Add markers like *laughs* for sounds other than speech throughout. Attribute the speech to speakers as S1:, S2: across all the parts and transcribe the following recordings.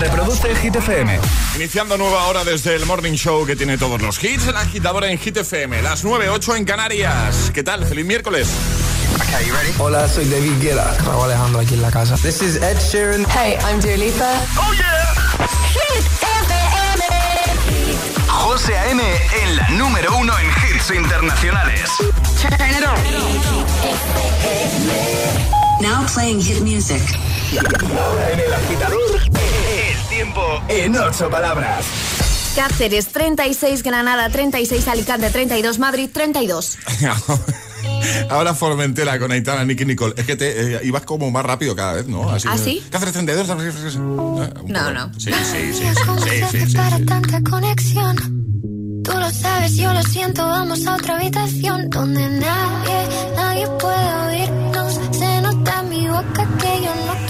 S1: Reproduce Hit FM.
S2: Iniciando nueva hora desde el Morning Show que tiene todos los hits, el agitador en Hit FM, las 9.08 en Canarias. ¿Qué tal? Feliz miércoles.
S3: Hola, soy David Guetta. Raúl Alejandro aquí en la casa.
S4: This is Ed Sheeran.
S5: Hey, I'm Dua Lipa.
S2: ¡Oh, yeah!
S5: Hit FM.
S1: José A.M. en la número uno en hits internacionales.
S5: Turn it on.
S6: Now playing hit music.
S1: Ahora en el agitador, tiempo en ocho palabras.
S7: Cáceres 36, Granada 36, Alicante 32, Madrid 32. *laughs*
S2: Ahora Formentera con Aitana, Nicky Nicole. Es que te eh, ibas como más rápido cada vez, ¿no? Así,
S7: ¿Ah, sí?
S2: Cáceres 32.
S7: No, no.
S2: Sí, sí, sí, sí, sí, sí,
S8: para
S2: sí.
S8: tanta conexión. Tú lo sabes, yo lo siento, vamos a otra habitación donde nadie, nadie puede oírnos. Se nota en mi boca que yo no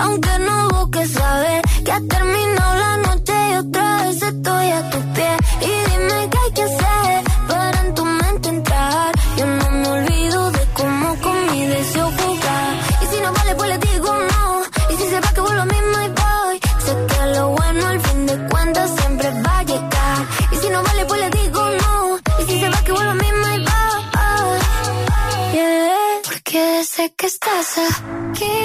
S8: aunque no busques saber que ha terminado la noche y otra vez estoy a tu pie. Y dime qué hay que hacer para en tu mente entrar. Yo no me olvido de cómo con mi deseo jugar. Y si no vale, pues le digo no. Y si se va, que vuelvo a mismo y voy. Sé que lo bueno al fin de cuentas siempre va a llegar. Y si no vale, pues le digo no. Y si se va, que vuelvo a mismo y voy. Yeah, porque sé que estás aquí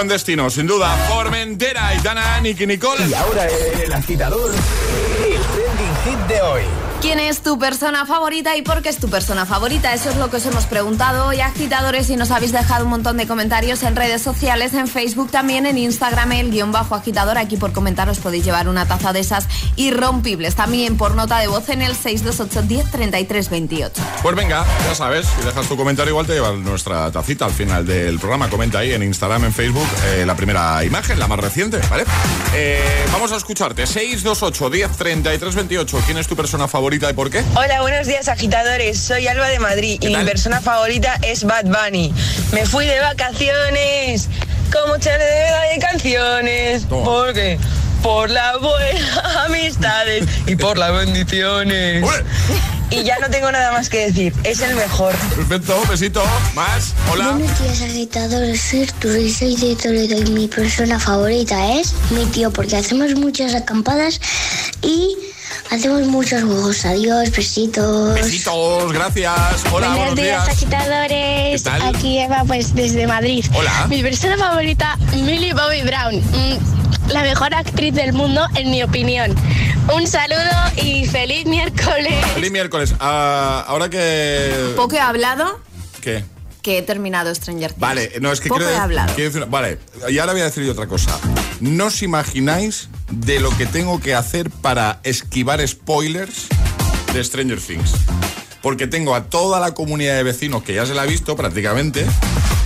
S2: buen destino, sin duda. Formentera, Aitana, Nicky Nicole.
S1: Y ahora el agitador, el trending hit de hoy.
S7: ¿Quién es tu persona favorita y por qué es tu persona favorita? Eso es lo que os hemos preguntado hoy, agitadores, y nos habéis dejado un montón de comentarios en redes sociales, en Facebook también, en Instagram, el guion bajo agitador. Aquí por comentaros podéis llevar una taza de esas irrompibles. También por nota de voz en el 628 10 33 28.
S2: Pues venga, ya sabes, si dejas tu comentario igual te llevas nuestra tacita al final del programa. Comenta ahí en Instagram, en Facebook, eh, la primera imagen, la más reciente, ¿vale? Eh, vamos a escucharte. 628 10 33 28. ¿Quién es tu persona favorita y por qué?
S9: Hola, buenos días agitadores. Soy Alba de Madrid y mi persona favorita es Bad Bunny. Me fui de vacaciones con mucha deuda de canciones.
S2: Toma.
S9: ¿Por qué? Por las buenas *laughs* amistades y por las bendiciones.
S2: ¡Ole!
S9: y ya no tengo nada más que decir. Es el mejor.
S2: Perfecto, besito. Más. Hola.
S10: Buenos días, agitadores. Soy Arturo y soy de Toledo y mi persona favorita es mi tío porque hacemos muchas acampadas y hacemos muchos juegos. Adiós, besitos.
S2: Besitos, gracias. Hola, buenos, días.
S11: agitadores.
S2: ¿Qué tal?
S11: Aquí Eva, pues desde Madrid.
S2: Hola.
S11: Mi persona favorita, Millie Bobby Brown. Mm, La mejor actriz del mundo, en mi opinión. Un saludo y feliz miércoles.
S2: Feliz miércoles. Ah, ahora que.
S7: Poco he hablado
S2: ¿Qué?
S7: que he terminado Stranger Things.
S2: Vale, no, es que
S7: Poco
S2: quiero,
S7: he hablado.
S2: quiero decir una- Vale, y ahora voy a decir yo otra cosa. No os imagináis de lo que tengo que hacer para esquivar spoilers de Stranger Things. Porque tengo a toda la comunidad de vecinos que ya se la ha visto prácticamente.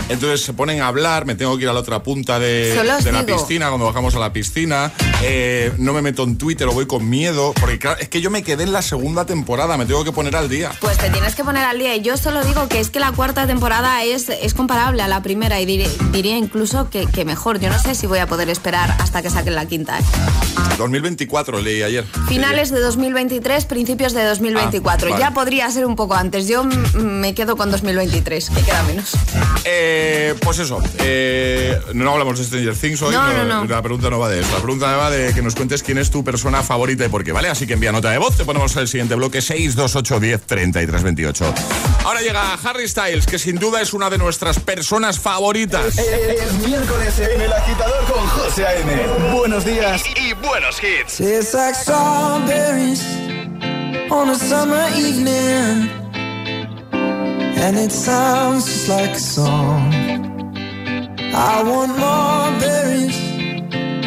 S2: Entonces se ponen a hablar, me tengo que ir a la otra punta de, de la
S7: digo.
S2: piscina, cuando bajamos a la piscina. Eh, no me meto en Twitter o voy con miedo. Porque claro, es que yo me quedé en la segunda temporada, me tengo que poner al día.
S7: Pues te tienes que poner al día. Y yo solo digo que es que la cuarta temporada es, es comparable a la primera y diré- diría incluso que, que mejor. Yo no sé si voy a poder esperar hasta que saquen la quinta. ¿eh?
S2: 2024 leí ayer.
S7: Finales de 2023, principios de 2024.
S2: Ah, vale.
S7: Ya podría ser un poco antes. Yo me quedo con 2023, que queda menos.
S2: Eh, pues eso, eh, no hablamos de Stranger Things hoy.
S7: No, no, no.
S2: La pregunta no va de eso. La pregunta va de que nos cuentes quién es tu persona favorita y por qué, ¿vale? Así que envía nota de voz, te ponemos el siguiente bloque 628 10 33 28. Ahora llega Harry Styles, que sin duda es una de nuestras personas favoritas.
S1: Es miércoles en El Agitador con José A.M. Buenos días y, y buenos hits.
S12: Tastes like strawberries on a summer evening. And it sounds just like a song. I want more berries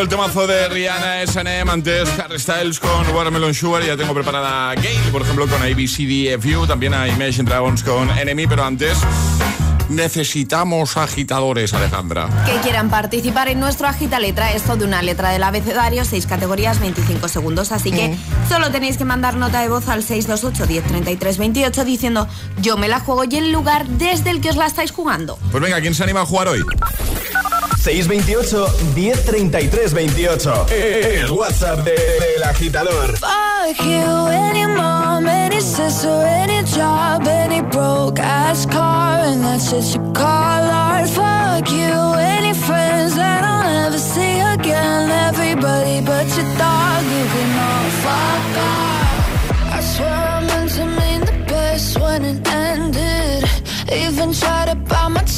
S2: El temazo de Rihanna S&M antes Harry Styles con Watermelon Sugar. Ya tengo preparada Gale, por ejemplo, con ABCDFU. También hay Imagine Dragons con Enemy, pero antes necesitamos agitadores, Alejandra.
S7: Que quieran participar en nuestro agita letra, esto de una letra del abecedario, seis categorías, 25 segundos. Así que solo tenéis que mandar nota de voz al 628 1033 28 diciendo yo me la juego y el lugar desde el que os la estáis jugando.
S2: Pues venga, ¿quién se anima a jugar hoy?
S1: 628 1033 28. El WhatsApp de- del agitador.
S13: Fuck you, any mom, any sister, any job, any broke ass car, and that's what you call art. Fuck you, any friends that I'll never see again. Everybody but your dog, you can all fuck off. I swear I meant to mean the best when it ended. Even tried to bite my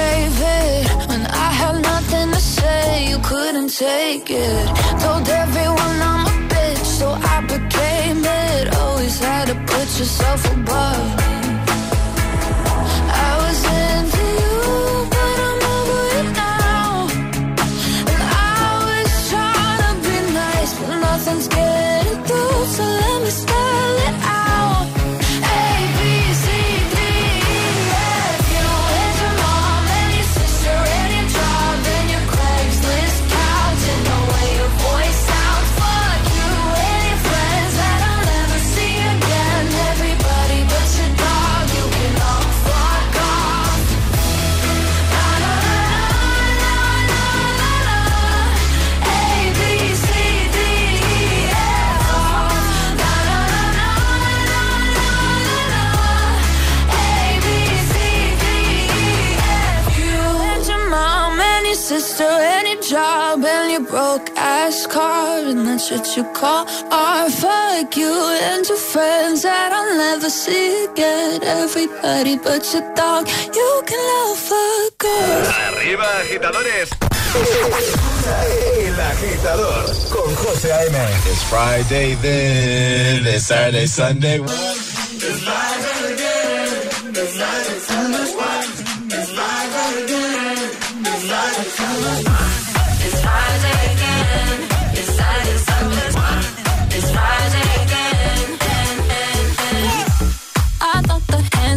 S13: gave it. When I had nothing to say, you couldn't take it. Told everyone I'm a bitch, so I became it. Always had to put yourself above that's what you call art. Fuck you and your friends that I'll never see again. Everybody but your dog, you can love fuck off.
S1: Arriba, agitadores. El agitador con José A.M.
S14: It's Friday then, it's Saturday, Sunday.
S13: I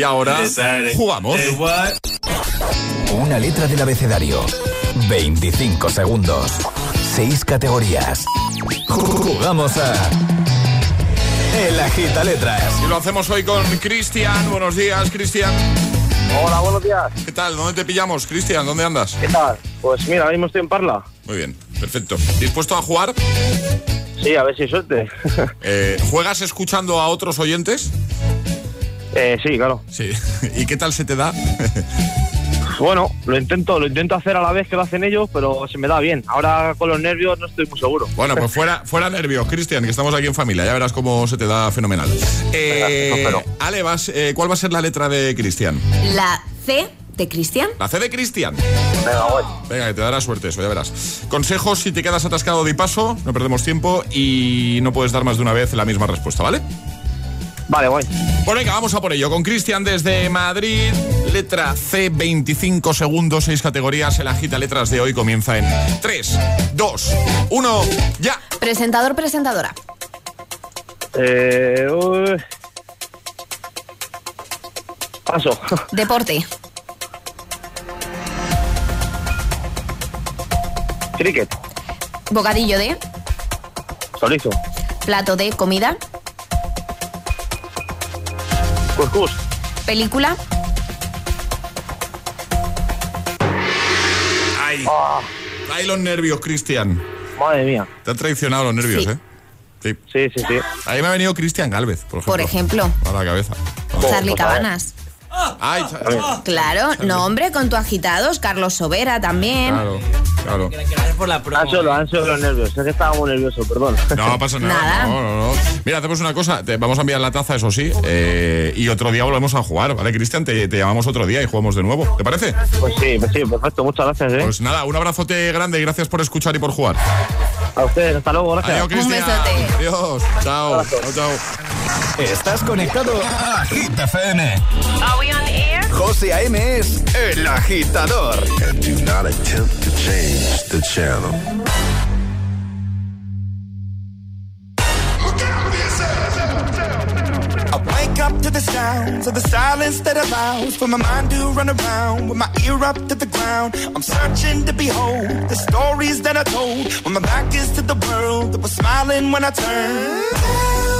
S2: Y ahora jugamos.
S1: Una letra del abecedario. 25 segundos. 6 categorías. Jugamos a. El agita letras.
S2: Y lo hacemos hoy con Cristian. Buenos días, Cristian.
S15: Hola, buenos días.
S2: ¿Qué tal? ¿Dónde te pillamos, Cristian? ¿Dónde andas?
S15: ¿Qué tal? Pues mira, ahora mismo estoy en Parla.
S2: Muy bien, perfecto. ¿Dispuesto a jugar?
S15: Sí, a ver si hay suerte.
S2: Eh, ¿Juegas escuchando a otros oyentes?
S15: Eh, sí, claro.
S2: Sí. *laughs* ¿Y qué tal se te da? *laughs*
S15: Bueno, lo intento, lo intento hacer a la vez que lo hacen ellos, pero se me da bien. Ahora con los nervios no estoy muy seguro.
S2: Bueno, pues *laughs* fuera, fuera nervios, Cristian, que estamos aquí en familia. Ya verás cómo se te da fenomenal. Eh. Ale, vas, eh, ¿cuál va a ser la letra de Cristian?
S7: La C de Cristian.
S2: La C de Cristian.
S15: Venga, voy.
S2: Venga, que te dará suerte eso, ya verás. Consejos si te quedas atascado de paso, no perdemos tiempo y no puedes dar más de una vez la misma respuesta, ¿vale?
S15: Vale, voy.
S2: Pues venga, vamos a por ello. Con Cristian desde Madrid, letra C, 25 segundos, 6 categorías. El agita letras de hoy comienza en 3, 2, 1, ya.
S7: Presentador, presentadora.
S15: Eh, uy. Paso. *laughs*
S7: Deporte.
S15: Cricket.
S7: Bocadillo de.
S15: Chorizo.
S7: Plato de comida.
S15: Cuscús.
S7: Película.
S2: Ay. Ay, los nervios, Cristian.
S15: Madre mía.
S2: Te han traicionado los nervios,
S7: Sí.
S2: ¿eh? Sí.
S15: Sí, sí, sí.
S2: Ahí me ha venido Cristian Galvez, por ejemplo.
S7: Por ejemplo.
S2: A la cabeza.
S7: Charlie
S15: pues ver.
S7: Cabanas.
S2: Ay,
S7: Claro, no hombre, con tu agitados. Carlos Sobera también.
S2: claro, claro.
S16: Gracias por la promo.
S15: Han sido, han sido los nervios. Es que estaba muy nervioso, perdón.
S2: No pasa nada.
S7: Nada.
S2: No, no, no. Mira, hacemos una cosa. Te vamos a enviar la taza, eso sí. eh, y otro día volvemos a jugar, ¿vale, Cristian? Te, te llamamos otro día y jugamos de nuevo. ¿Te parece?
S15: Pues sí, pues sí, perfecto. Muchas gracias, ¿eh?
S2: Pues nada, un abrazote grande y gracias por escuchar y por jugar.
S15: A ustedes, hasta luego, gracias.
S2: Adiós, Cristian.
S7: besote.
S2: Adiós. Chao. Chao, chao.
S1: Estás conectado a Hit FM.
S11: Are we on air?
S1: José A.M. es el agitador.
S14: And do not attempt to change the channel.
S17: I wake up to the sounds of the silence that allows for my mind to run around with my ear up to the ground. I'm searching to behold the stories that I told when my back is to the world that was smiling when I turned.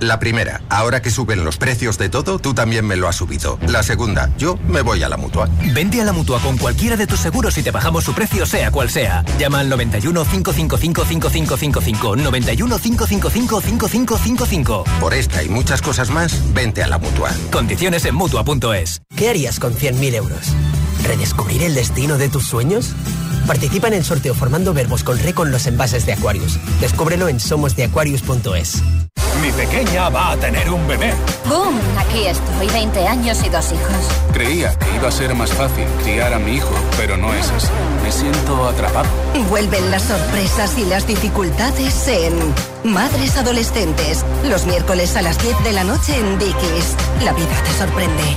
S18: La primera, ahora que suben los precios de todo, tú también me lo has subido. La segunda, yo me voy a la mutua.
S19: Vente a la mutua con cualquiera de tus seguros y te bajamos su precio, sea cual sea. Llama al 91 555 5555. 91 555 5555.
S18: Por esta y muchas cosas más, vente a la mutua.
S19: Condiciones en mutua.es.
S20: ¿Qué harías con 100.000 euros? ¿Redescubrir el destino de tus sueños? Participa en el sorteo formando verbos con re con los envases de Aquarius. Descúbrelo en somosdeaquarius.es.
S21: Mi pequeña va a tener un bebé.
S22: ¡Boom! Aquí estoy, 20 años y dos hijos.
S23: Creía que iba a ser más fácil criar a mi hijo, pero no es así. Me siento atrapado.
S24: Vuelven las sorpresas y las dificultades en Madres Adolescentes. Los miércoles a las 10 de la noche en Dickies. La vida te sorprende.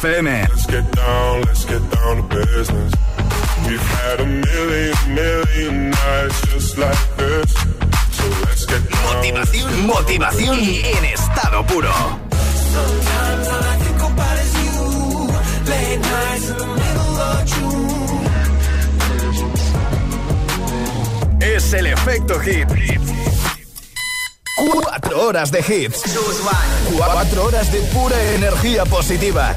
S1: FM.
S25: Let's get down, let's get down to business. We've had a million, million nights just like this. So let's get down.
S1: Motivación, motivación en estado puro.
S17: Sometimes all I think about is you. Late nights in the middle of
S1: June. Es el efecto hit. Cuatro horas de hits. Cuatro horas de pura energía positiva.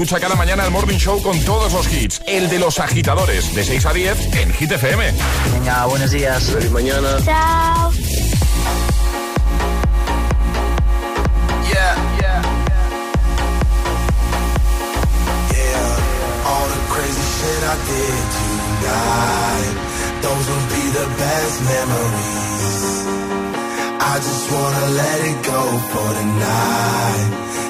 S2: Escucha cada mañana el Morning Show con todos los hits. El de los agitadores, de 6 a 10 en Hit FM.
S26: Venga, buenos días.
S14: Feliz mañana.
S13: Chao.
S17: Yeah, yeah. Yeah, all the crazy shit I did tonight. Those will be the best memories. I just wanna let it go for tonight.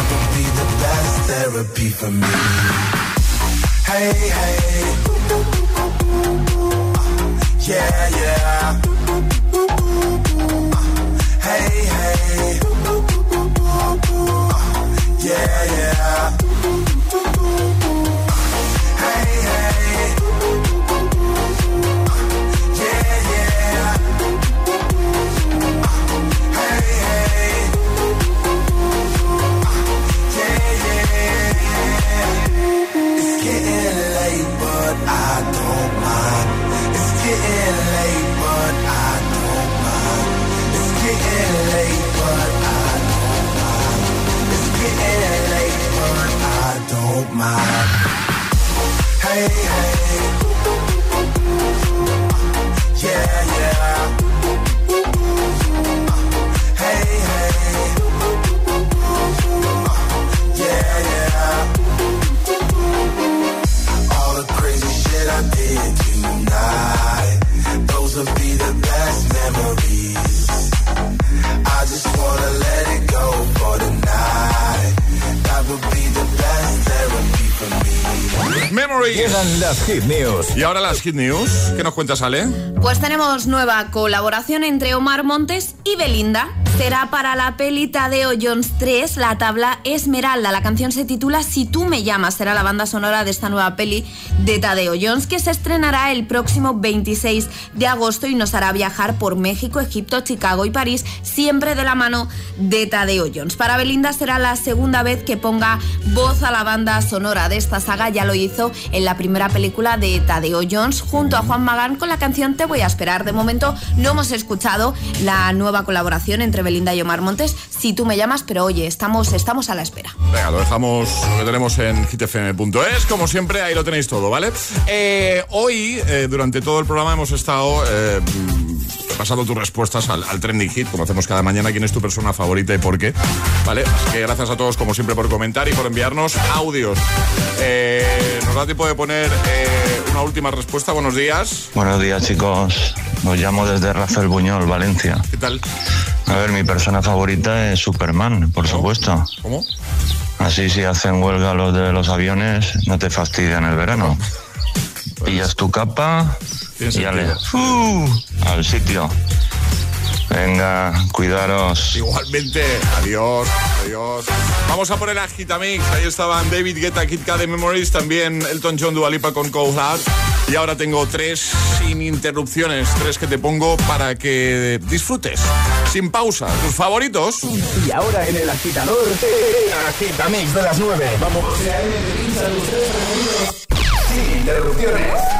S17: Be the best therapy for me. Hey, hey. Yeah, yeah. Hey, hey. Yeah, yeah. Hey, hey.
S1: Las Hit News.
S2: Y ahora las Hit News. ¿Qué nos cuentas, Ale?
S7: Pues tenemos nueva colaboración entre Omar Montes y Belinda. Será para la peli Tadeo Jones 3, la tabla Esmeralda. La canción se titula Si tú me llamas. Será la banda sonora de esta nueva peli de Tadeo Jones que se estrenará el próximo 26 de agosto y nos hará viajar por México, Egipto, Chicago y París, siempre de la mano de Tadeo Jones. Para Belinda será la segunda vez que ponga voz a la banda sonora de esta saga. Ya lo hizo en la primera película de Tadeo Jones junto a Juan Magán con la canción Te voy a esperar. De momento no hemos escuchado la nueva colaboración entre Belinda y Omar Montes. Si tú me llamas, pero oye, estamos, estamos a la espera.
S2: Venga, lo dejamos, lo que tenemos en hitfm.es. Como siempre, ahí lo tenéis todo, ¿vale? Eh, hoy, eh, durante todo el programa, hemos estado eh, pasando tus respuestas al, trending hit, como hacemos cada mañana. ¿Quién es tu persona favorita y por qué? ¿Vale? Así que gracias a todos, como siempre, por comentar y por enviarnos audios. Eh, nos da tiempo de poner una última respuesta. Buenos días.
S27: Buenos días chicos, os llamo desde Rafael Buñol, Valencia.
S2: ¿Qué tal?
S26: A ver, mi persona favorita es Superman, por supuesto.
S2: ¿Cómo?
S26: Así si hacen huelga los de los aviones, no te fastidian el verano. *laughs* Pillas tu capa y ale, ¡uh! al sitio. Venga, cuidaros.
S2: Igualmente, adiós, adiós. Vamos a poner a Gitamix. Ahí estaban David Guetta, Kid de Memories, también Elton John Dualipa con Cold Heart. Y ahora tengo tres sin interrupciones, tres que te pongo para que disfrutes, sin pausa, tus favoritos.
S1: Y ahora en el agitador, el Agitamix de las 9. Vamos. Sin interrupciones.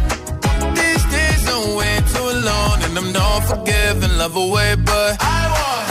S27: Alone, and I'm not forgiving, love away, but I want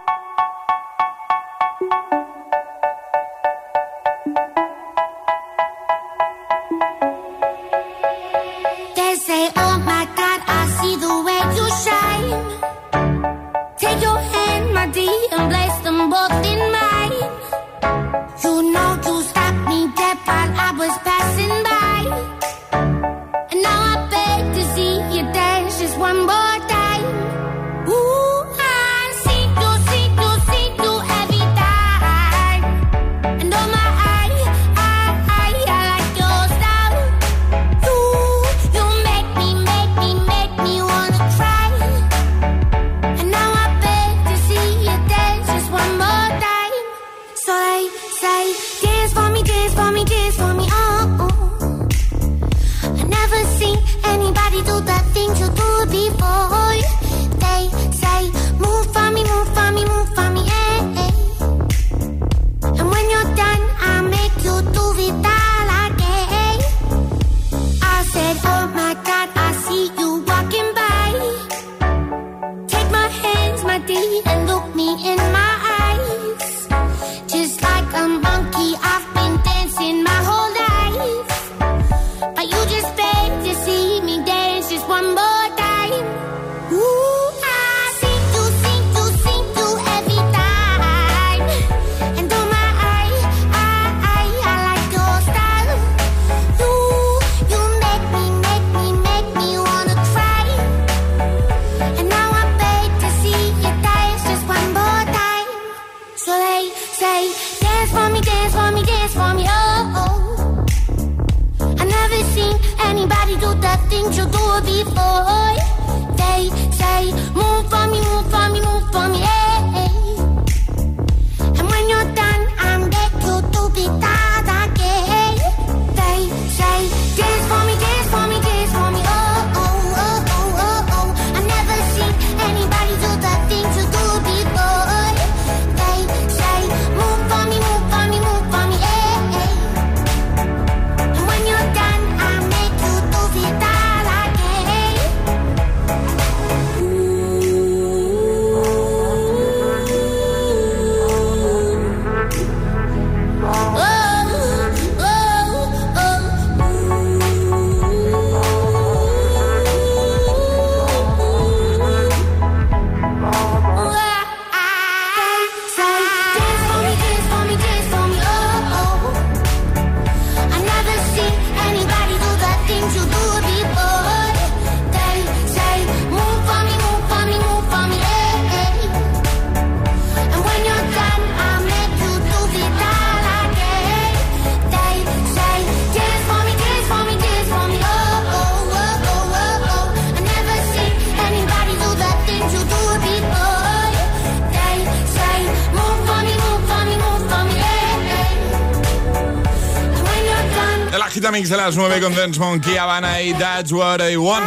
S2: Agitamix de las 9 con Dance Monkey, Habana y That's What I Want.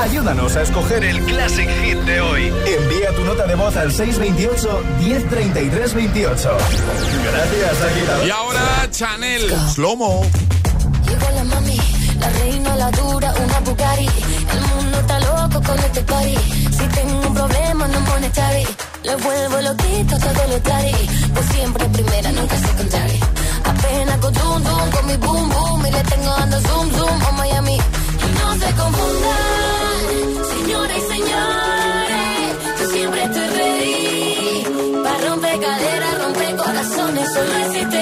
S1: Ayúdanos a escoger el Classic Hit de hoy. Envía tu nota de voz al 628 1033 28. Gracias, agitador.
S2: Y ahora Chanel, Slomo.
S28: Llegó la mami, la reina, la dura, una Bugatti. El mundo está loco con este party. Si tengo un problema no monetary, le vuelvo loquito todo lo tari. Pues siempre primera, nunca secondary. Apenas con zoom zoom, con mi boom boom. Y le tengo dando zoom zoom a Miami. Y no se confundan, señores y señores. Yo siempre estoy ready. Para romper caderas, romper corazones, solo existe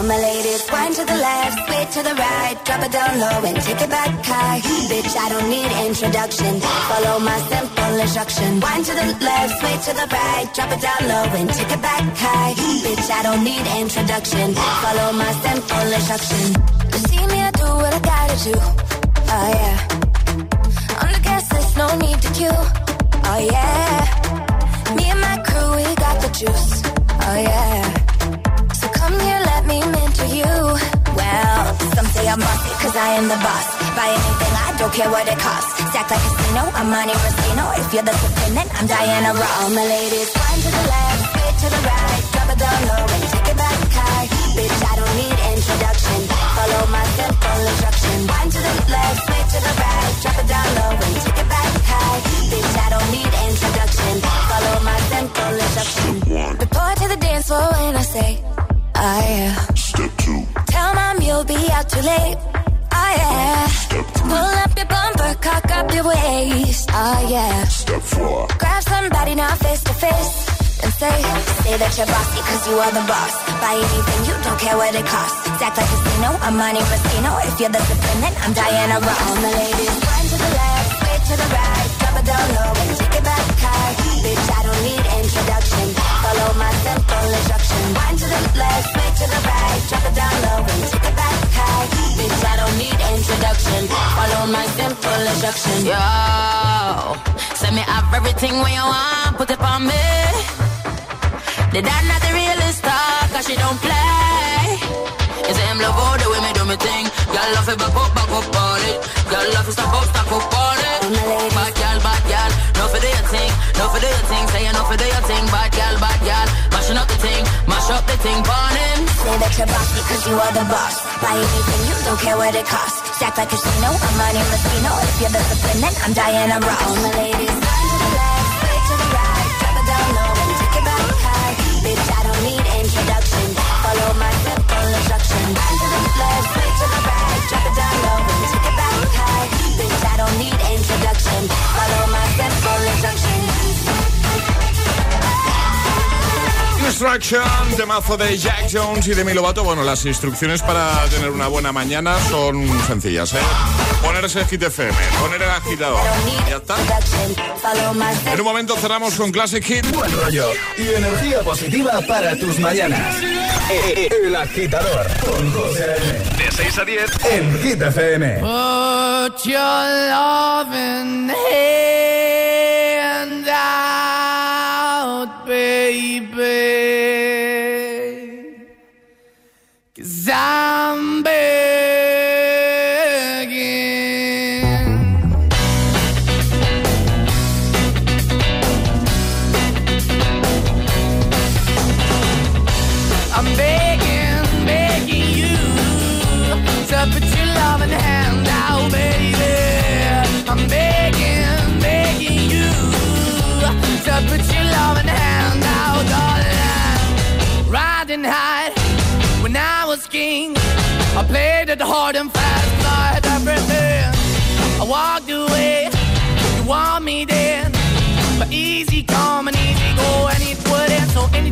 S28: All my ladies, wind to the left, sway to the right, drop it down low and take it back high. Bitch, I don't need introduction. Follow my simple instruction. Wind to the left, sway to the right, drop it down low and take it back high. Bitch, I don't need introduction. Follow my simple instruction. You see me, I do what I gotta do. Oh yeah. On the guest list, no need to queue. Oh yeah. Me and my crew, we got the juice. Oh yeah. So come here, let me mentor you. Well, some say I'm bossy, cause I am the boss. Buy anything, I don't care what it costs. Stack like a casino, I'm Monte Rustino. If you're the supreme, then I'm Diana Ross. All my ladies, wind to the left, straight to the right. Drop it down low and take it back high. Bitch, I don't need introduction. Follow my simple instruction. Wind to the left, straight to the right. Drop it down low and take it back high. Bitch, I don't need introduction. Follow my simple instruction. Report to the dance floor when I say, oh yeah.
S25: Step two,
S28: Tell mom you'll be out too late. Oh yeah. Step to Pull up your bumper, cock up your waist. Oh yeah.
S25: step four,
S28: Grab somebody now face to face. And say, say that you're bossy cause you are the boss. Buy anything, you don't care what it costs. Act like a casino, I'm Monte Rustino. If you're the then I'm Diana Ross. All my ladies, wind to the left, straight to the right. Drop it down low and take it back high. Bitch, I don't need introduction. Follow my simple instruction. Wind to the left, straight to the right. Drop it down low and take it back high. Bitch, I don't need introduction. Follow my simple instruction.
S29: Yo, send me up everything when you want, put it on me. The that not the realest talk.
S28: cause she don't play. You say I'm love all the way me do me thing. Girl love it back up, back up on it. Girl love it stop up, stop up on it. No for do your thing. Say no for do your thing. Bad girl, bad girl, mashing up the thing, mash up the thing, burn him.
S25: Say that you're bossy cause you are the boss. Buy anything you don't care what it costs. Stack like a casino, I'm money Moschino. If you're the discipline, then I'm Diana Ross. All my ladies, run to the left, straight to the right. Drop it down low and take it back high. Bitch, I don't need introduction. Follow my simple instruction. Run to the left, straight to the Instruction,
S2: temazo de Jack Jones y de Milovato. Bueno, las instrucciones para tener una buena mañana son sencillas, ¿eh? Ponerse Hit FM, poner el agitador. Ya está. En un momento cerramos con Classic Hit.
S1: Buen rollo y energía positiva para tus mañanas. El agitador con José A.M. De 6 a 10 en Hit FM.
S30: Put your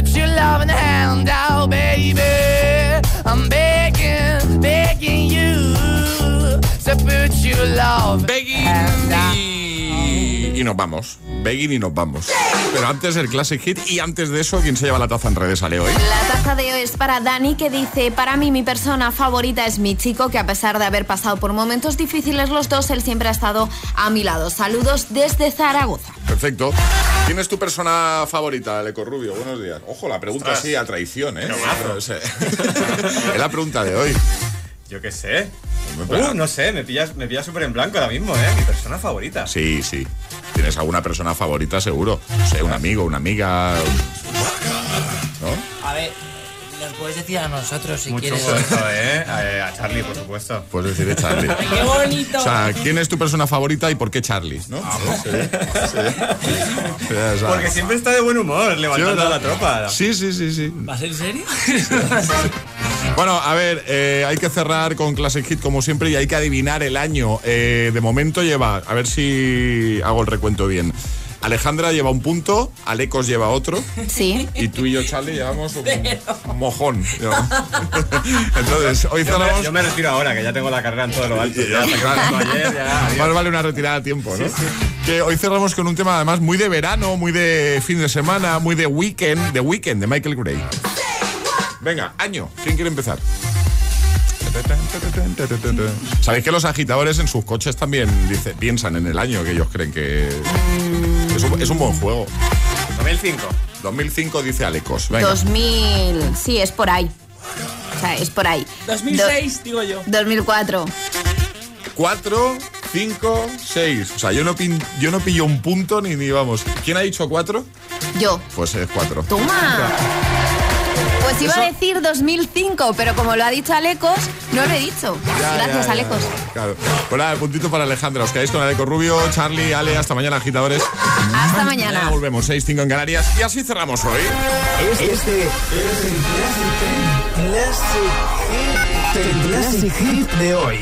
S30: put your loving hand out, baby. I'm begging, begging you to put your love hand out.
S2: Y, nos vamos. Begging y nos vamos. Pero antes el Classic Hit y antes de eso, ¿quién se lleva la taza en redes? Sale hoy.
S7: La taza de hoy es para Dani que dice, para mí mi persona favorita es mi chico, que a pesar de haber pasado por momentos difíciles los dos, él siempre ha estado a mi lado. Saludos desde Zaragoza.
S2: Perfecto. ¿Quién es tu persona favorita, Leco Rubio? Buenos días. Ojo, la pregunta
S31: Ostras.
S2: sí a traición, ¿eh? *laughs* Es la pregunta de hoy.
S31: Yo qué sé. Uh, no sé, me pillas, me pillas súper en blanco ahora mismo, ¿eh? Mi persona favorita.
S2: Sí, sí. ¿Tienes alguna persona favorita seguro? No sé, un amigo, una amiga. ¿No?
S32: A ver, nos puedes decir a nosotros si
S31: Mucho
S32: quieres.
S31: gusto, ¿eh? A, a Charlie, por supuesto.
S2: Puedes decir Charlie. *laughs*
S32: ¡Qué bonito!
S2: O sea, ¿quién es tu persona favorita y por qué Charlie? ¿no? Sí, sí. Sí, *laughs* o sea,
S31: Porque siempre está de buen humor, levantando
S2: ¿Sí
S31: a la tropa.
S2: Sí, sí, sí, sí.
S32: ¿Va a ser en serio? *laughs*
S2: Bueno, a ver, eh, hay que cerrar con Classic Hit como siempre y hay que adivinar el año. Eh, de momento lleva, a ver si hago el recuento bien. Alejandra lleva un punto, Alecos lleva otro
S7: Sí.
S2: y tú y yo, Charlie, llevamos un mojón. *laughs* Entonces, hoy
S31: Yo me,
S2: cerramos...
S31: yo me retiro ahora, que ya tengo la carrera en todo lo alto. Ya,
S2: Claro.
S31: ayer, ya.
S2: Más vale una retirada a tiempo, ¿no? Que hoy cerramos con un tema además muy de verano, muy de fin de semana, muy de weekend, de weekend de Michael Gray. Venga, año. ¿Quién quiere empezar? Sabéis que los agitadores en sus coches también dice, piensan en el año que ellos creen que es un, es un buen juego.
S31: 2005.
S2: 2005 dice Alecos. Venga.
S7: 2000, sí, es por ahí. O sea, es por ahí.
S32: 2006, digo yo.
S7: 2004.
S2: 4, 5, 6. O sea, yo no, pin- yo no pillo un punto ni, ni vamos. ¿Quién ha dicho 4?
S7: Yo.
S2: Pues es 4.
S7: Toma. Pues iba
S2: Eso-
S7: a decir 2005, pero como lo ha dicho Alecos, no lo he dicho. Gracias, Alecos.
S2: Claro. Pues nada, puntito para Alejandra. Os quedáis con Aleco Rubio, Charlie, Ale. Hasta mañana, agitadores.
S7: Hasta mañana.
S2: volvemos 6-5 en Canarias. Y así cerramos hoy.
S8: Este es el Classic Hit, el Classic Hit de hoy.